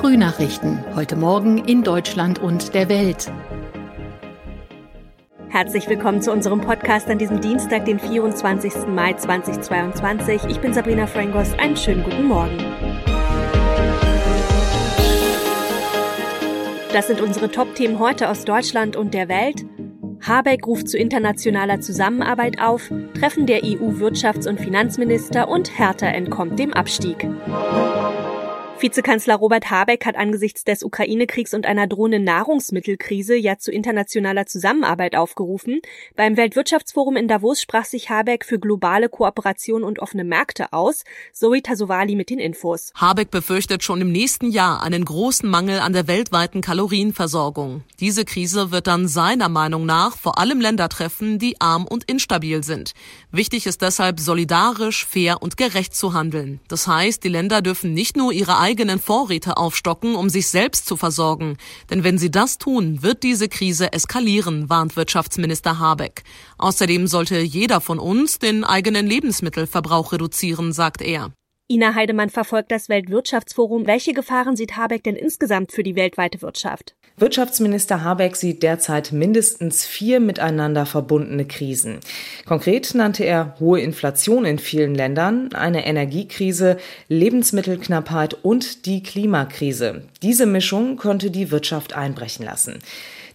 Frühnachrichten. Heute Morgen in Deutschland und der Welt. Herzlich willkommen zu unserem Podcast an diesem Dienstag, den 24. Mai 2022. Ich bin Sabrina Frangos. Einen schönen guten Morgen. Das sind unsere Top-Themen heute aus Deutschland und der Welt. Habeck ruft zu internationaler Zusammenarbeit auf, Treffen der EU-Wirtschafts- und Finanzminister und Hertha entkommt dem Abstieg. Vizekanzler Robert Habeck hat angesichts des Ukraine-Kriegs und einer drohenden Nahrungsmittelkrise ja zu internationaler Zusammenarbeit aufgerufen. Beim Weltwirtschaftsforum in Davos sprach sich Habeck für globale Kooperation und offene Märkte aus. Zoe Tasovali mit den Infos. Habeck befürchtet schon im nächsten Jahr einen großen Mangel an der weltweiten Kalorienversorgung. Diese Krise wird dann seiner Meinung nach vor allem Länder treffen, die arm und instabil sind. Wichtig ist deshalb solidarisch, fair und gerecht zu handeln. Das heißt, die Länder dürfen nicht nur ihre eigenen Vorräte aufstocken, um sich selbst zu versorgen. Denn wenn sie das tun, wird diese Krise eskalieren, warnt Wirtschaftsminister Habeck. Außerdem sollte jeder von uns den eigenen Lebensmittelverbrauch reduzieren, sagt er. Ina Heidemann verfolgt das Weltwirtschaftsforum. Welche Gefahren sieht Habeck denn insgesamt für die weltweite Wirtschaft? Wirtschaftsminister Habeck sieht derzeit mindestens vier miteinander verbundene Krisen. Konkret nannte er hohe Inflation in vielen Ländern, eine Energiekrise, Lebensmittelknappheit und die Klimakrise. Diese Mischung könnte die Wirtschaft einbrechen lassen.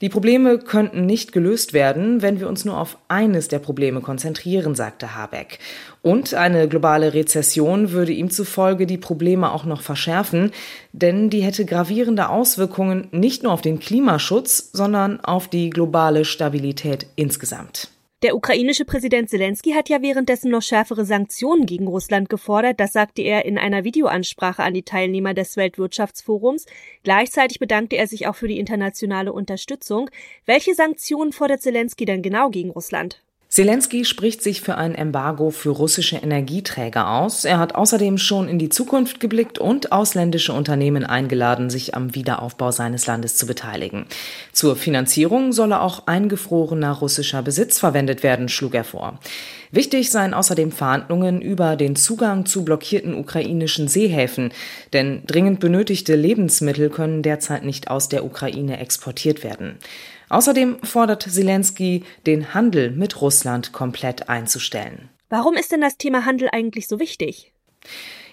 Die Probleme könnten nicht gelöst werden, wenn wir uns nur auf eines der Probleme konzentrieren, sagte Habeck. Und eine globale Rezession würde ihm zufolge die Probleme auch noch verschärfen, denn die hätte gravierende Auswirkungen nicht nur auf den Klimaschutz, sondern auf die globale Stabilität insgesamt. Der ukrainische Präsident Zelensky hat ja währenddessen noch schärfere Sanktionen gegen Russland gefordert. Das sagte er in einer Videoansprache an die Teilnehmer des Weltwirtschaftsforums. Gleichzeitig bedankte er sich auch für die internationale Unterstützung. Welche Sanktionen fordert Zelensky denn genau gegen Russland? Zelensky spricht sich für ein Embargo für russische Energieträger aus. Er hat außerdem schon in die Zukunft geblickt und ausländische Unternehmen eingeladen, sich am Wiederaufbau seines Landes zu beteiligen. Zur Finanzierung solle auch eingefrorener russischer Besitz verwendet werden, schlug er vor. Wichtig seien außerdem Verhandlungen über den Zugang zu blockierten ukrainischen Seehäfen, denn dringend benötigte Lebensmittel können derzeit nicht aus der Ukraine exportiert werden. Außerdem fordert Zelensky, den Handel mit Russland komplett einzustellen. Warum ist denn das Thema Handel eigentlich so wichtig?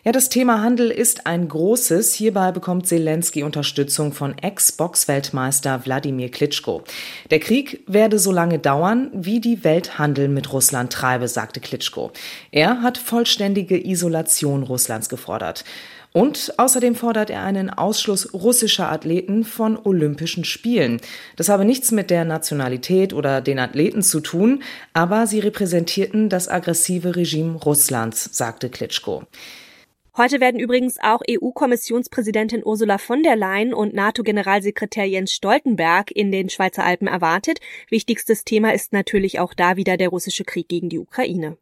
Ja, das Thema Handel ist ein großes. Hierbei bekommt Zelensky Unterstützung von Ex-Boxweltmeister Wladimir Klitschko. Der Krieg werde so lange dauern, wie die Welt Handel mit Russland treibe, sagte Klitschko. Er hat vollständige Isolation Russlands gefordert. Und außerdem fordert er einen Ausschluss russischer Athleten von Olympischen Spielen. Das habe nichts mit der Nationalität oder den Athleten zu tun, aber sie repräsentierten das aggressive Regime Russlands, sagte Klitschko. Heute werden übrigens auch EU-Kommissionspräsidentin Ursula von der Leyen und NATO-Generalsekretär Jens Stoltenberg in den Schweizer Alpen erwartet. Wichtigstes Thema ist natürlich auch da wieder der russische Krieg gegen die Ukraine.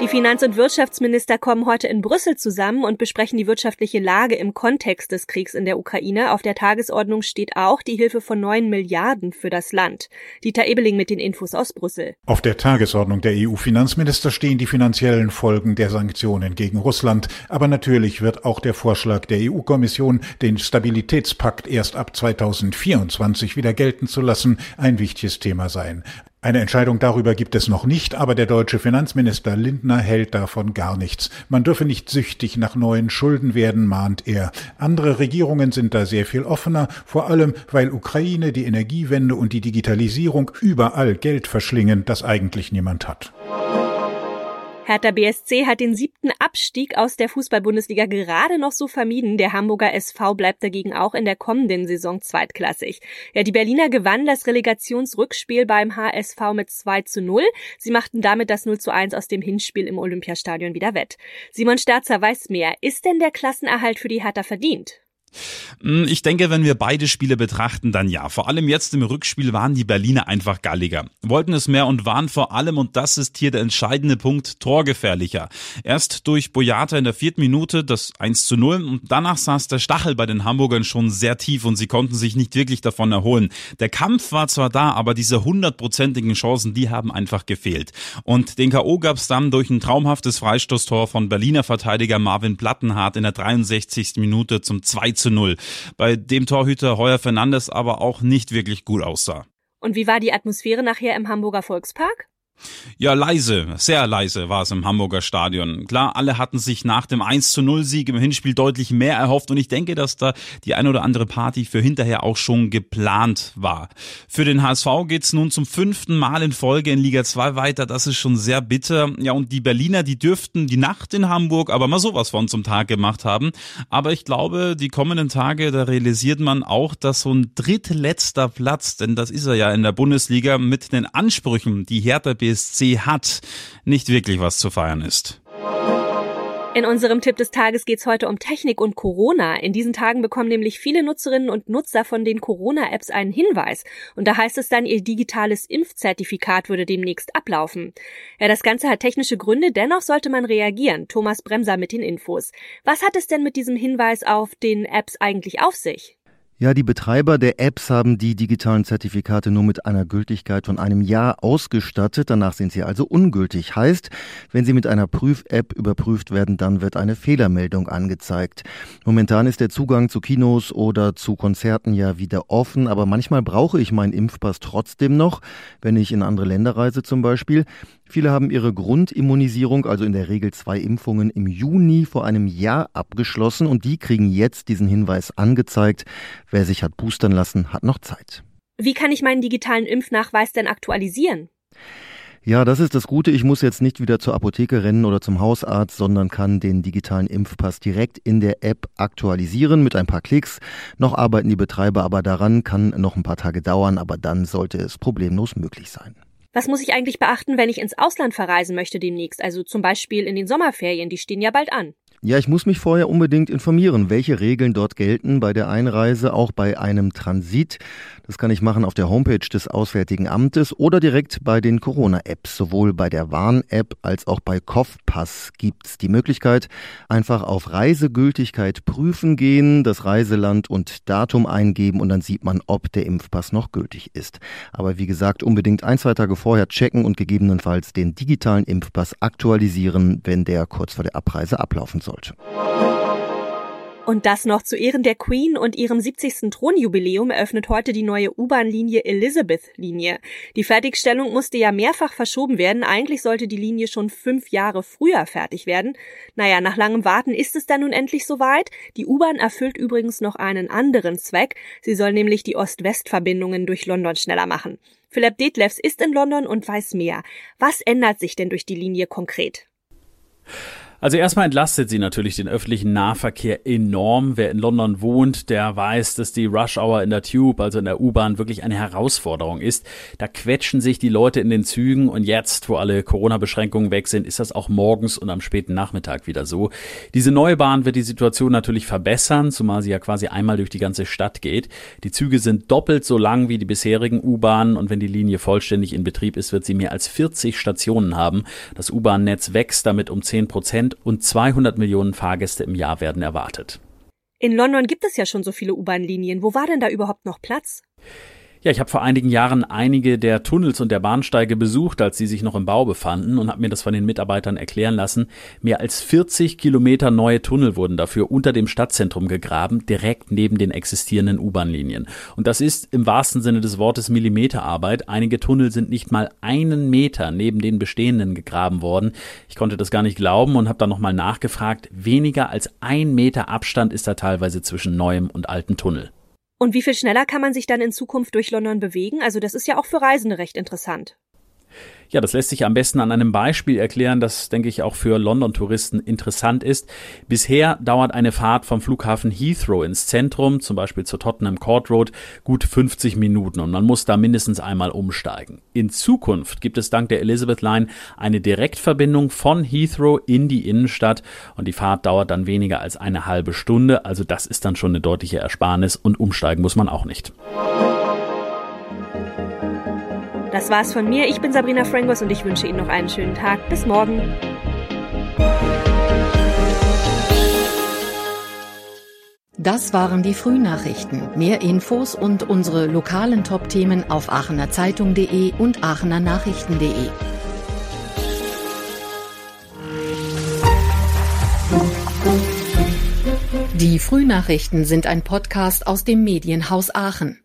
Die Finanz- und Wirtschaftsminister kommen heute in Brüssel zusammen und besprechen die wirtschaftliche Lage im Kontext des Kriegs in der Ukraine. Auf der Tagesordnung steht auch die Hilfe von neun Milliarden für das Land. Dieter Ebeling mit den Infos aus Brüssel. Auf der Tagesordnung der EU-Finanzminister stehen die finanziellen Folgen der Sanktionen gegen Russland. Aber natürlich wird auch der Vorschlag der EU-Kommission, den Stabilitätspakt erst ab 2024 wieder gelten zu lassen, ein wichtiges Thema sein. Eine Entscheidung darüber gibt es noch nicht, aber der deutsche Finanzminister Lindner hält davon gar nichts. Man dürfe nicht süchtig nach neuen Schulden werden, mahnt er. Andere Regierungen sind da sehr viel offener, vor allem weil Ukraine, die Energiewende und die Digitalisierung überall Geld verschlingen, das eigentlich niemand hat. Hertha BSC hat den siebten Abstieg aus der Fußball-Bundesliga gerade noch so vermieden. Der Hamburger SV bleibt dagegen auch in der kommenden Saison zweitklassig. Ja, die Berliner gewannen das Relegationsrückspiel beim HSV mit 2 zu 0. Sie machten damit das 0 zu 1 aus dem Hinspiel im Olympiastadion wieder wett. Simon Sterzer weiß mehr. Ist denn der Klassenerhalt für die Hertha verdient? Hm, ich denke, wenn wir beide Spiele betrachten, dann ja. Vor allem jetzt im Rückspiel waren die Berliner einfach galliger. Wollten es mehr und waren vor allem, und das ist hier der entscheidende Punkt, torgefährlicher. Erst durch Boyata in der vierten Minute das 1 zu 0 und danach saß der Stachel bei den Hamburgern schon sehr tief und sie konnten sich nicht wirklich davon erholen. Der Kampf war zwar da, aber diese hundertprozentigen Chancen, die haben einfach gefehlt. Und den K.O. gab es dann durch ein traumhaftes Freistoßtor von Berliner Verteidiger Marvin Plattenhardt in der 63. Minute zum 2 zu 0, bei dem Torhüter Heuer Fernandes aber auch nicht wirklich gut aussah. Und wie war die Atmosphäre nachher im Hamburger Volkspark? Ja, leise, sehr leise war es im Hamburger Stadion. Klar, alle hatten sich nach dem 1 zu 0 Sieg im Hinspiel deutlich mehr erhofft und ich denke, dass da die ein oder andere Party für hinterher auch schon geplant war. Für den HSV geht's nun zum fünften Mal in Folge in Liga 2 weiter. Das ist schon sehr bitter. Ja, und die Berliner, die dürften die Nacht in Hamburg aber mal sowas von zum Tag gemacht haben. Aber ich glaube, die kommenden Tage, da realisiert man auch, dass so ein drittletzter Platz, denn das ist er ja in der Bundesliga, mit den Ansprüchen, die Hertha BSC hat, nicht wirklich was zu feiern ist. In unserem Tipp des Tages geht's heute um Technik und Corona. In diesen Tagen bekommen nämlich viele Nutzerinnen und Nutzer von den Corona-Apps einen Hinweis. Und da heißt es dann, ihr digitales Impfzertifikat würde demnächst ablaufen. Ja, das Ganze hat technische Gründe, dennoch sollte man reagieren. Thomas Bremser mit den Infos. Was hat es denn mit diesem Hinweis auf den Apps eigentlich auf sich? Ja, die Betreiber der Apps haben die digitalen Zertifikate nur mit einer Gültigkeit von einem Jahr ausgestattet. Danach sind sie also ungültig. Heißt, wenn sie mit einer Prüf-App überprüft werden, dann wird eine Fehlermeldung angezeigt. Momentan ist der Zugang zu Kinos oder zu Konzerten ja wieder offen, aber manchmal brauche ich meinen Impfpass trotzdem noch, wenn ich in andere Länder reise zum Beispiel. Viele haben ihre Grundimmunisierung, also in der Regel zwei Impfungen, im Juni vor einem Jahr abgeschlossen und die kriegen jetzt diesen Hinweis angezeigt. Wer sich hat boostern lassen, hat noch Zeit. Wie kann ich meinen digitalen Impfnachweis denn aktualisieren? Ja, das ist das Gute. Ich muss jetzt nicht wieder zur Apotheke rennen oder zum Hausarzt, sondern kann den digitalen Impfpass direkt in der App aktualisieren mit ein paar Klicks. Noch arbeiten die Betreiber aber daran, kann noch ein paar Tage dauern, aber dann sollte es problemlos möglich sein. Was muss ich eigentlich beachten, wenn ich ins Ausland verreisen möchte demnächst? Also zum Beispiel in den Sommerferien, die stehen ja bald an. Ja, ich muss mich vorher unbedingt informieren, welche Regeln dort gelten bei der Einreise, auch bei einem Transit. Das kann ich machen auf der Homepage des Auswärtigen Amtes oder direkt bei den Corona-Apps. Sowohl bei der Warn-App als auch bei Kopfpass gibt's die Möglichkeit, einfach auf Reisegültigkeit prüfen gehen, das Reiseland und Datum eingeben und dann sieht man, ob der Impfpass noch gültig ist. Aber wie gesagt, unbedingt ein, zwei Tage vorher checken und gegebenenfalls den digitalen Impfpass aktualisieren, wenn der kurz vor der Abreise ablaufen soll sollte. Und das noch zu Ehren der Queen und ihrem 70. Thronjubiläum eröffnet heute die neue U-Bahn-Linie Elizabeth-Linie. Die Fertigstellung musste ja mehrfach verschoben werden. Eigentlich sollte die Linie schon fünf Jahre früher fertig werden. Naja, nach langem Warten ist es dann nun endlich soweit. Die U-Bahn erfüllt übrigens noch einen anderen Zweck. Sie soll nämlich die Ost-West-Verbindungen durch London schneller machen. Philipp Detlefs ist in London und weiß mehr. Was ändert sich denn durch die Linie konkret? Also erstmal entlastet sie natürlich den öffentlichen Nahverkehr enorm. Wer in London wohnt, der weiß, dass die Rush Hour in der Tube, also in der U-Bahn, wirklich eine Herausforderung ist. Da quetschen sich die Leute in den Zügen und jetzt, wo alle Corona-Beschränkungen weg sind, ist das auch morgens und am späten Nachmittag wieder so. Diese neue Bahn wird die Situation natürlich verbessern, zumal sie ja quasi einmal durch die ganze Stadt geht. Die Züge sind doppelt so lang wie die bisherigen U-Bahnen und wenn die Linie vollständig in Betrieb ist, wird sie mehr als 40 Stationen haben. Das U-Bahn-Netz wächst damit um 10 Prozent Prozent und 200 Millionen Fahrgäste im Jahr werden erwartet. In London gibt es ja schon so viele U-Bahn-Linien. Wo war denn da überhaupt noch Platz? Ja, ich habe vor einigen Jahren einige der Tunnels und der Bahnsteige besucht, als sie sich noch im Bau befanden und habe mir das von den Mitarbeitern erklären lassen. Mehr als 40 Kilometer neue Tunnel wurden dafür unter dem Stadtzentrum gegraben, direkt neben den existierenden U-Bahn-Linien. Und das ist im wahrsten Sinne des Wortes Millimeterarbeit. Einige Tunnel sind nicht mal einen Meter neben den bestehenden gegraben worden. Ich konnte das gar nicht glauben und habe dann nochmal nachgefragt. Weniger als ein Meter Abstand ist da teilweise zwischen neuem und alten Tunnel. Und wie viel schneller kann man sich dann in Zukunft durch London bewegen? Also das ist ja auch für Reisende recht interessant. Ja, das lässt sich am besten an einem Beispiel erklären, das, denke ich, auch für London-Touristen interessant ist. Bisher dauert eine Fahrt vom Flughafen Heathrow ins Zentrum, zum Beispiel zur Tottenham Court Road, gut 50 Minuten und man muss da mindestens einmal umsteigen. In Zukunft gibt es dank der Elizabeth Line eine Direktverbindung von Heathrow in die Innenstadt und die Fahrt dauert dann weniger als eine halbe Stunde, also das ist dann schon eine deutliche Ersparnis und umsteigen muss man auch nicht. Das war's von mir. Ich bin Sabrina Frangos und ich wünsche Ihnen noch einen schönen Tag. Bis morgen. Das waren die Frühnachrichten. Mehr Infos und unsere lokalen Top-Themen auf aachenerzeitung.de und aachenernachrichten.de. Die Frühnachrichten sind ein Podcast aus dem Medienhaus Aachen.